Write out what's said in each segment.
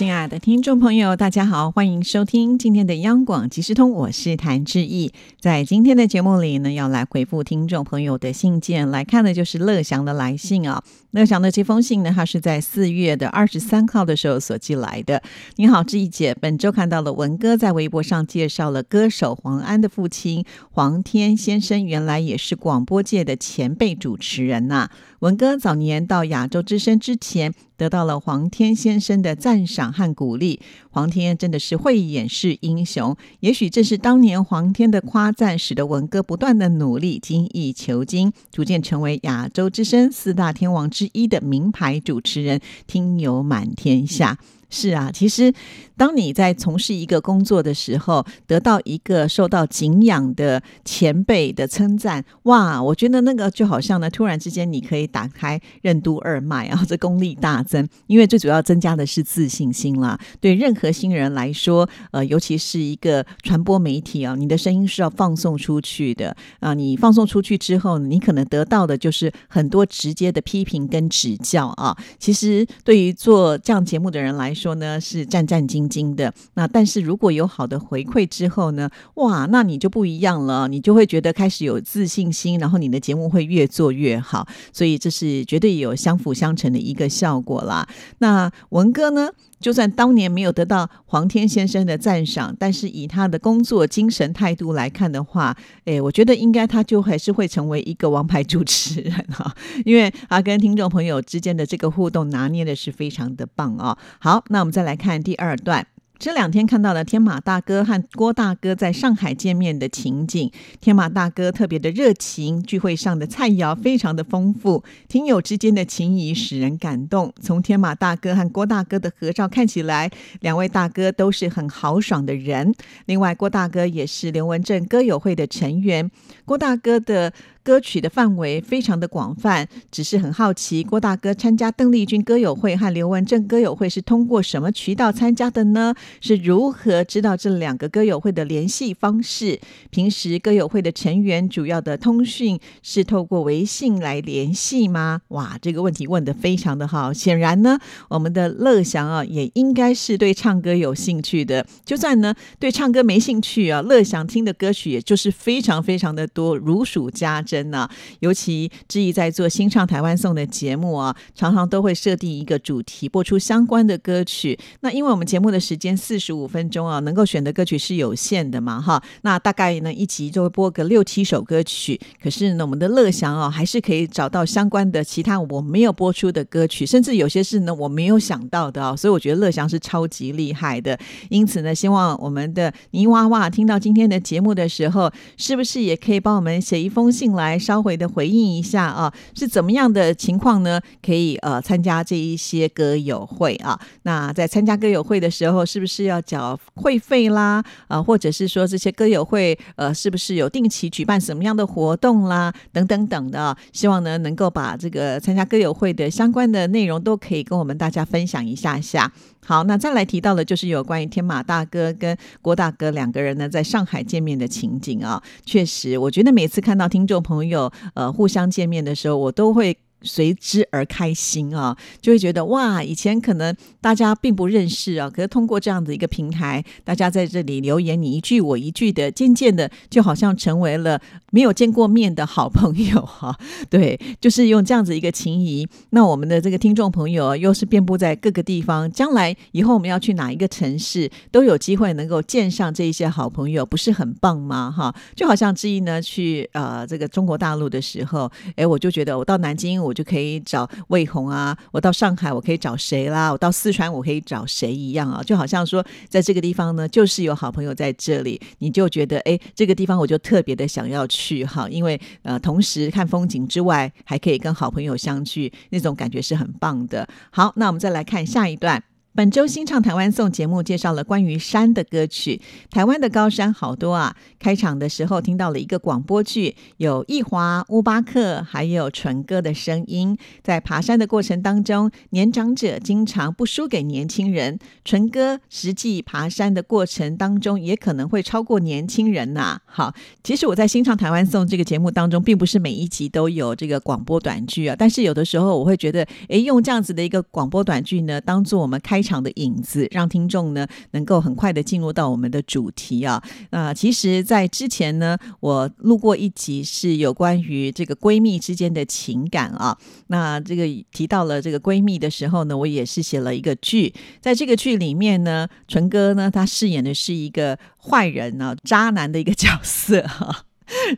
亲爱的听众朋友，大家好，欢迎收听今天的央广即时通，我是谭志毅。在今天的节目里呢，要来回复听众朋友的信件，来看的就是乐祥的来信啊。乐祥的这封信呢，他是在四月的二十三号的时候所寄来的。你好，志毅姐，本周看到了文哥在微博上介绍了歌手黄安的父亲黄天先生，原来也是广播界的前辈主持人呐。文哥早年到亚洲之声之前，得到了黄天先生的赞赏和鼓励。黄天真的是慧眼识英雄，也许正是当年黄天的夸赞，使得文哥不断的努力，精益求精，逐渐成为亚洲之声四大天王之一的名牌主持人，听友满天下。是啊，其实当你在从事一个工作的时候，得到一个受到敬仰的前辈的称赞，哇，我觉得那个就好像呢，突然之间你可以打开任督二脉啊，这功力大增。因为最主要增加的是自信心啦。对任何新人来说，呃，尤其是一个传播媒体啊，你的声音是要放送出去的啊。你放送出去之后，你可能得到的就是很多直接的批评跟指教啊。其实对于做这样节目的人来说，说呢是战战兢兢的，那但是如果有好的回馈之后呢，哇，那你就不一样了，你就会觉得开始有自信心，然后你的节目会越做越好，所以这是绝对有相辅相成的一个效果啦。那文哥呢？就算当年没有得到黄天先生的赞赏，但是以他的工作精神态度来看的话，诶，我觉得应该他就还是会成为一个王牌主持人哈，因为他跟听众朋友之间的这个互动拿捏的是非常的棒哦。好，那我们再来看第二段。这两天看到了天马大哥和郭大哥在上海见面的情景，天马大哥特别的热情，聚会上的菜肴非常的丰富，听友之间的情谊使人感动。从天马大哥和郭大哥的合照看起来，两位大哥都是很豪爽的人。另外，郭大哥也是刘文正歌友会的成员，郭大哥的。歌曲的范围非常的广泛，只是很好奇，郭大哥参加邓丽君歌友会和刘文正歌友会是通过什么渠道参加的呢？是如何知道这两个歌友会的联系方式？平时歌友会的成员主要的通讯是透过微信来联系吗？哇，这个问题问得非常的好。显然呢，我们的乐祥啊，也应该是对唱歌有兴趣的。就算呢对唱歌没兴趣啊，乐祥听的歌曲也就是非常非常的多，如数家珍。真呢，尤其志毅在做新唱台湾颂的节目啊，常常都会设定一个主题，播出相关的歌曲。那因为我们节目的时间四十五分钟啊，能够选的歌曲是有限的嘛，哈。那大概呢一集就会播个六七首歌曲。可是呢，我们的乐祥啊，还是可以找到相关的其他我没有播出的歌曲，甚至有些是呢我没有想到的啊。所以我觉得乐祥是超级厉害的。因此呢，希望我们的泥娃娃听到今天的节目的时候，是不是也可以帮我们写一封信来？来稍微的回应一下啊，是怎么样的情况呢？可以呃参加这一些歌友会啊？那在参加歌友会的时候，是不是要缴会费啦？啊，或者是说这些歌友会呃是不是有定期举办什么样的活动啦？等等等的，希望呢能够把这个参加歌友会的相关的内容都可以跟我们大家分享一下下。好，那再来提到的，就是有关于天马大哥跟郭大哥两个人呢，在上海见面的情景啊。确实，我觉得每次看到听众朋朋友呃互相见面的时候，我都会。随之而开心啊，就会觉得哇，以前可能大家并不认识啊，可是通过这样的一个平台，大家在这里留言，你一句我一句的，渐渐的就好像成为了没有见过面的好朋友哈。对，就是用这样子一个情谊。那我们的这个听众朋友又是遍布在各个地方，将来以后我们要去哪一个城市，都有机会能够见上这一些好朋友，不是很棒吗？哈，就好像之一呢去呃这个中国大陆的时候，哎，我就觉得我到南京。我我就可以找魏红啊，我到上海我可以找谁啦？我到四川我可以找谁一样啊？就好像说，在这个地方呢，就是有好朋友在这里，你就觉得哎，这个地方我就特别的想要去哈，因为呃，同时看风景之外，还可以跟好朋友相聚，那种感觉是很棒的。好，那我们再来看下一段。本周新唱台湾颂节目介绍了关于山的歌曲，台湾的高山好多啊。开场的时候听到了一个广播剧，有易华、乌巴克还有纯哥的声音。在爬山的过程当中，年长者经常不输给年轻人，纯哥实际爬山的过程当中也可能会超过年轻人呐。好，其实我在新唱台湾颂这个节目当中，并不是每一集都有这个广播短剧啊，但是有的时候我会觉得，诶，用这样子的一个广播短剧呢，当做我们开开场的影子，让听众呢能够很快的进入到我们的主题啊。那其实，在之前呢，我录过一集是有关于这个闺蜜之间的情感啊。那这个提到了这个闺蜜的时候呢，我也是写了一个剧，在这个剧里面呢，纯哥呢他饰演的是一个坏人呢，渣男的一个角色哈。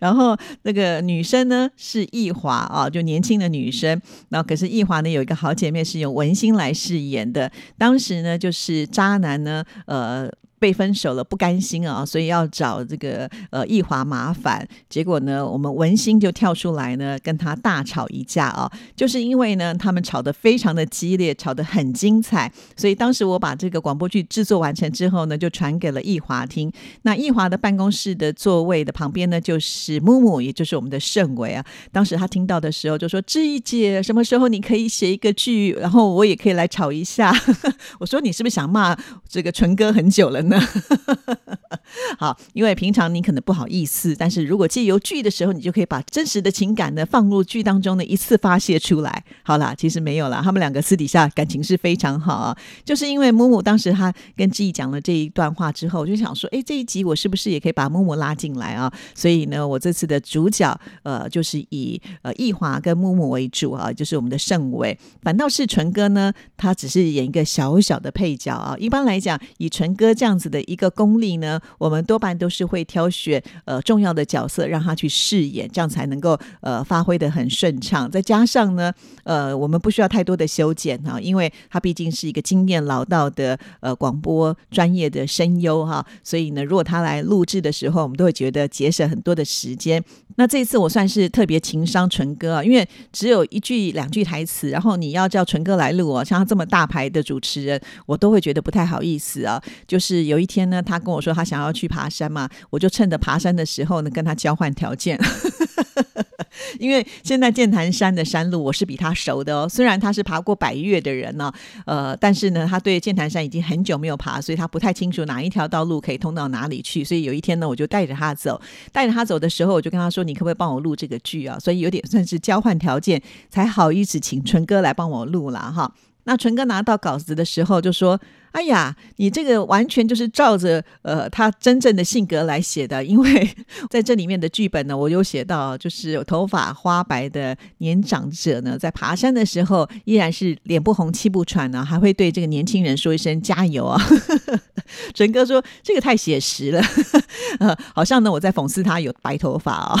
然后那个女生呢是易华啊，就年轻的女生。那可是易华呢有一个好姐妹是用文心来饰演的。当时呢就是渣男呢，呃。被分手了，不甘心啊，所以要找这个呃易华麻烦。结果呢，我们文心就跳出来呢，跟他大吵一架啊。就是因为呢，他们吵得非常的激烈，吵得很精彩，所以当时我把这个广播剧制作完成之后呢，就传给了易华听。那易华的办公室的座位的旁边呢，就是木木，也就是我们的盛伟啊。当时他听到的时候就说：“志毅姐，什么时候你可以写一个剧，然后我也可以来吵一下？” 我说：“你是不是想骂这个纯哥很久了呢？” 好，因为平常你可能不好意思，但是如果借由剧的时候，你就可以把真实的情感呢放入剧当中呢，一次发泄出来。好啦，其实没有啦，他们两个私底下感情是非常好啊。就是因为木木当时他跟志毅讲了这一段话之后，我就想说，哎，这一集我是不是也可以把木木拉进来啊？所以呢，我这次的主角呃，就是以呃易华跟木木为主啊，就是我们的盛伟。反倒是纯哥呢，他只是演一个小小的配角啊。一般来讲，以纯哥这样子。子的一个功力呢，我们多半都是会挑选呃重要的角色让他去饰演，这样才能够呃发挥的很顺畅。再加上呢，呃，我们不需要太多的修剪哈，因为他毕竟是一个经验老道的呃广播专业的声优哈，所以呢，如果他来录制的时候，我们都会觉得节省很多的时间。那这一次我算是特别情商纯哥啊，因为只有一句两句台词，然后你要叫纯哥来录哦，像他这么大牌的主持人，我都会觉得不太好意思啊。就是有一天呢，他跟我说他想要去爬山嘛，我就趁着爬山的时候呢，跟他交换条件。因为现在剑潭山的山路我是比他熟的哦，虽然他是爬过百越的人呢，呃，但是呢，他对剑潭山已经很久没有爬，所以他不太清楚哪一条道路可以通到哪里去。所以有一天呢，我就带着他走，带着他走的时候，我就跟他说：“你可不可以帮我录这个剧啊？”所以有点算是交换条件，才好意思请纯哥来帮我录了哈。那纯哥拿到稿子的时候就说。哎呀，你这个完全就是照着呃他真正的性格来写的，因为 在这里面的剧本呢，我有写到，就是头发花白的年长者呢，在爬山的时候依然是脸不红气不喘呢，还会对这个年轻人说一声加油啊。陈哥说这个太写实了，呃，好像呢我在讽刺他有白头发啊。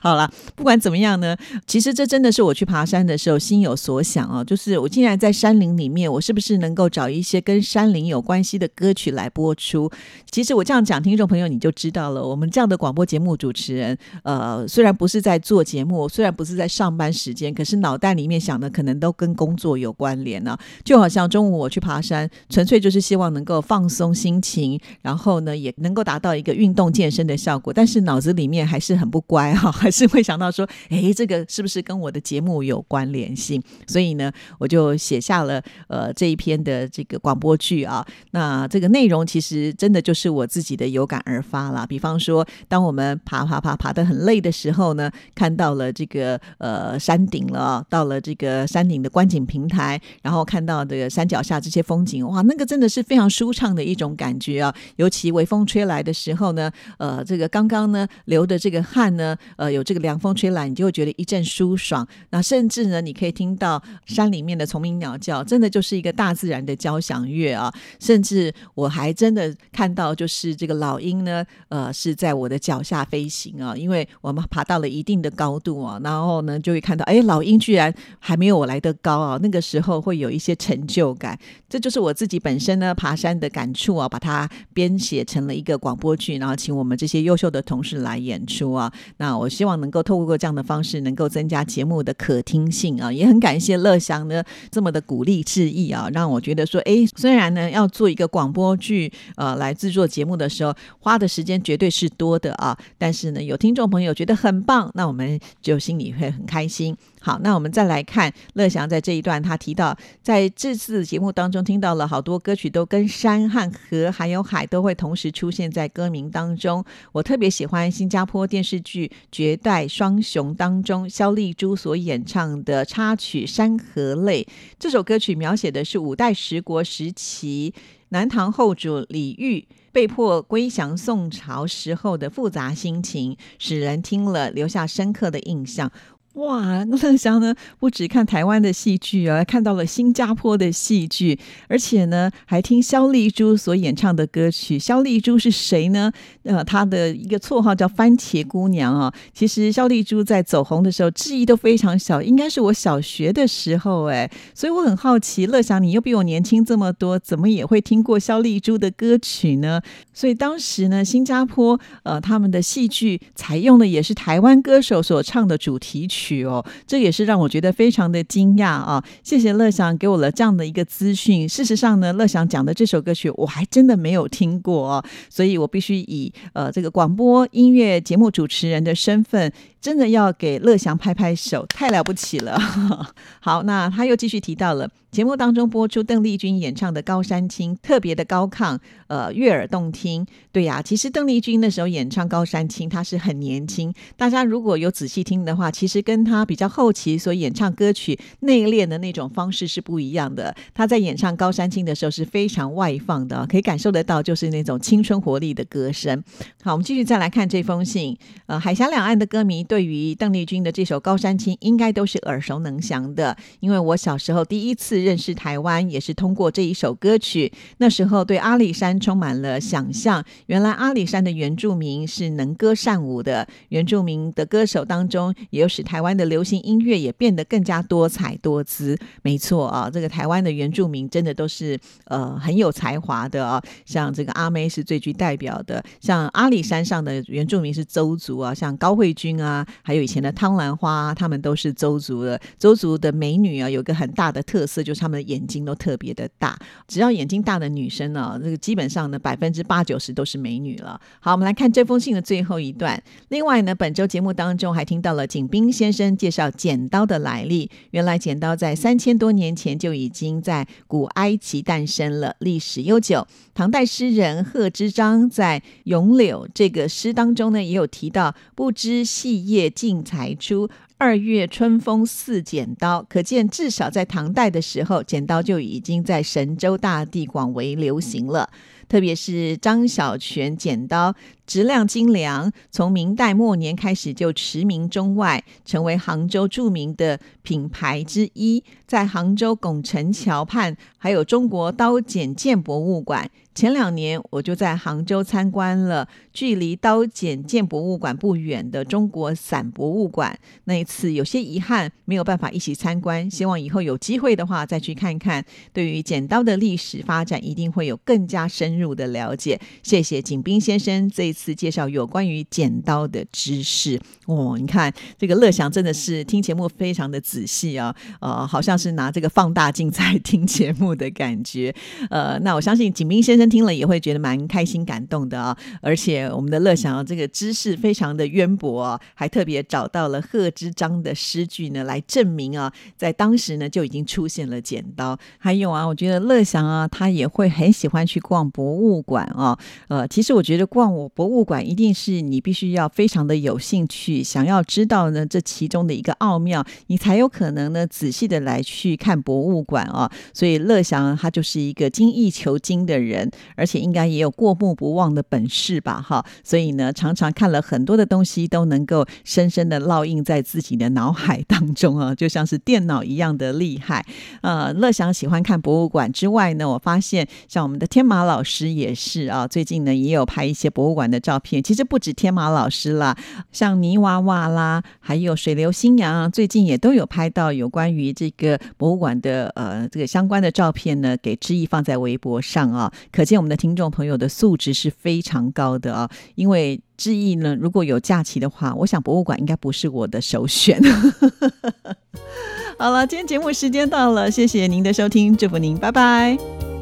好了，不管怎么样呢，其实这真的是我去爬山的时候心有所想啊，就是我竟然在山林里面，我是不是能够找一些跟山林有关系的歌曲来播出。其实我这样讲，听众朋友你就知道了。我们这样的广播节目主持人，呃，虽然不是在做节目，虽然不是在上班时间，可是脑袋里面想的可能都跟工作有关联呢。就好像中午我去爬山，纯粹就是希望能够放松心情，然后呢也能够达到一个运动健身的效果。但是脑子里面还是很不乖哈，还是会想到说，哎，这个是不是跟我的节目有关联性？所以呢，我就写下了呃这一篇的这个广播。剧啊，那这个内容其实真的就是我自己的有感而发了。比方说，当我们爬爬爬爬得很累的时候呢，看到了这个呃山顶了，到了这个山顶的观景平台，然后看到这个山脚下这些风景，哇，那个真的是非常舒畅的一种感觉啊！尤其微风吹来的时候呢，呃，这个刚刚呢流的这个汗呢，呃，有这个凉风吹来，你就会觉得一阵舒爽。那甚至呢，你可以听到山里面的虫鸣鸟叫，真的就是一个大自然的交响乐。啊，甚至我还真的看到，就是这个老鹰呢，呃，是在我的脚下飞行啊，因为我们爬到了一定的高度啊，然后呢，就会看到，哎，老鹰居然还没有我来的高啊，那个时候会有一些成就感，这就是我自己本身呢爬山的感触啊，把它编写成了一个广播剧，然后请我们这些优秀的同事来演出啊，那我希望能够透过这样的方式，能够增加节目的可听性啊，也很感谢乐祥呢这么的鼓励致意啊，让我觉得说，哎，虽然呢，要做一个广播剧，呃，来制作节目的时候，花的时间绝对是多的啊。但是呢，有听众朋友觉得很棒，那我们就心里会很开心。好，那我们再来看乐祥在这一段，他提到在这次节目当中听到了好多歌曲，都跟山和河还有海都会同时出现在歌名当中。我特别喜欢新加坡电视剧《绝代双雄》当中肖丽珠所演唱的插曲《山河泪》。这首歌曲描写的是五代十国时期南唐后主李煜被迫归降宋朝时候的复杂心情，使人听了留下深刻的印象。哇，乐祥呢不止看台湾的戏剧啊，看到了新加坡的戏剧，而且呢还听肖丽珠所演唱的歌曲。肖丽珠是谁呢？呃，她的一个绰号叫“番茄姑娘”啊。其实肖丽珠在走红的时候，质疑都非常小，应该是我小学的时候哎。所以我很好奇，乐祥你又比我年轻这么多，怎么也会听过肖丽珠的歌曲呢？所以当时呢，新加坡呃他们的戏剧采用的也是台湾歌手所唱的主题曲。曲哦，这也是让我觉得非常的惊讶啊！谢谢乐祥给我了这样的一个资讯。事实上呢，乐祥讲的这首歌曲我还真的没有听过哦，所以我必须以呃这个广播音乐节目主持人的身份。真的要给乐祥拍拍手，太了不起了！好，那他又继续提到了节目当中播出邓丽君演唱的《高山青》，特别的高亢，呃，悦耳动听。对呀，其实邓丽君那时候演唱《高山青》，她是很年轻。大家如果有仔细听的话，其实跟跟他比较后期所演唱歌曲内敛的那种方式是不一样的。他在演唱《高山青》的时候是非常外放的，可以感受得到就是那种青春活力的歌声。好，我们继续再来看这封信。呃，海峡两岸的歌迷。对于邓丽君的这首《高山青》，应该都是耳熟能详的，因为我小时候第一次认识台湾，也是通过这一首歌曲。那时候对阿里山充满了想象，原来阿里山的原住民是能歌善舞的，原住民的歌手当中，也有使台湾的流行音乐也变得更加多彩多姿。没错啊，这个台湾的原住民真的都是呃很有才华的啊，像这个阿妹是最具代表的，像阿里山上的原住民是邹族啊，像高慧君啊。还有以前的汤兰花，他们都是邹族的。邹族的美女啊，有个很大的特色，就是他们的眼睛都特别的大。只要眼睛大的女生呢，这个基本上呢，百分之八九十都是美女了。好，我们来看这封信的最后一段。另外呢，本周节目当中还听到了景斌先生介绍剪刀的来历。原来剪刀在三千多年前就已经在古埃及诞生了，历史悠久。唐代诗人贺知章在《咏柳》这个诗当中呢，也有提到“不知细叶尽裁出，二月春风似剪刀”，可见至少在唐代的时候，剪刀就已经在神州大地广为流行了。特别是张小泉剪刀，质量精良，从明代末年开始就驰名中外，成为杭州著名的品牌之一。在杭州拱宸桥畔，还有中国刀剪剑博物馆。前两年我就在杭州参观了距离刀剪剑博物馆不远的中国伞博物馆。那一次有些遗憾，没有办法一起参观。希望以后有机会的话再去看看。对于剪刀的历史发展，一定会有更加深入的了解。谢谢景斌先生这次介绍有关于剪刀的知识。哦，你看这个乐祥真的是听节目非常的仔细啊，呃，好像是拿这个放大镜 在听节目的感觉。呃，那我相信景斌先生。听了也会觉得蛮开心、感动的啊！而且我们的乐祥这个知识非常的渊博啊，还特别找到了贺知章的诗句呢，来证明啊，在当时呢就已经出现了剪刀。还有啊，我觉得乐祥啊，他也会很喜欢去逛博物馆啊。呃，其实我觉得逛我博博物馆一定是你必须要非常的有兴趣，想要知道呢这其中的一个奥妙，你才有可能呢仔细的来去看博物馆啊。所以乐祥他就是一个精益求精的人。而且应该也有过目不忘的本事吧，哈，所以呢，常常看了很多的东西都能够深深的烙印在自己的脑海当中啊，就像是电脑一样的厉害。呃，乐祥喜欢看博物馆之外呢，我发现像我们的天马老师也是啊，最近呢也有拍一些博物馆的照片。其实不止天马老师啦，像泥娃娃啦，还有水流新娘，最近也都有拍到有关于这个博物馆的呃这个相关的照片呢，给知意放在微博上啊，可见我们的听众朋友的素质是非常高的啊！因为志毅呢，如果有假期的话，我想博物馆应该不是我的首选。好了，今天节目时间到了，谢谢您的收听，祝福您，拜拜。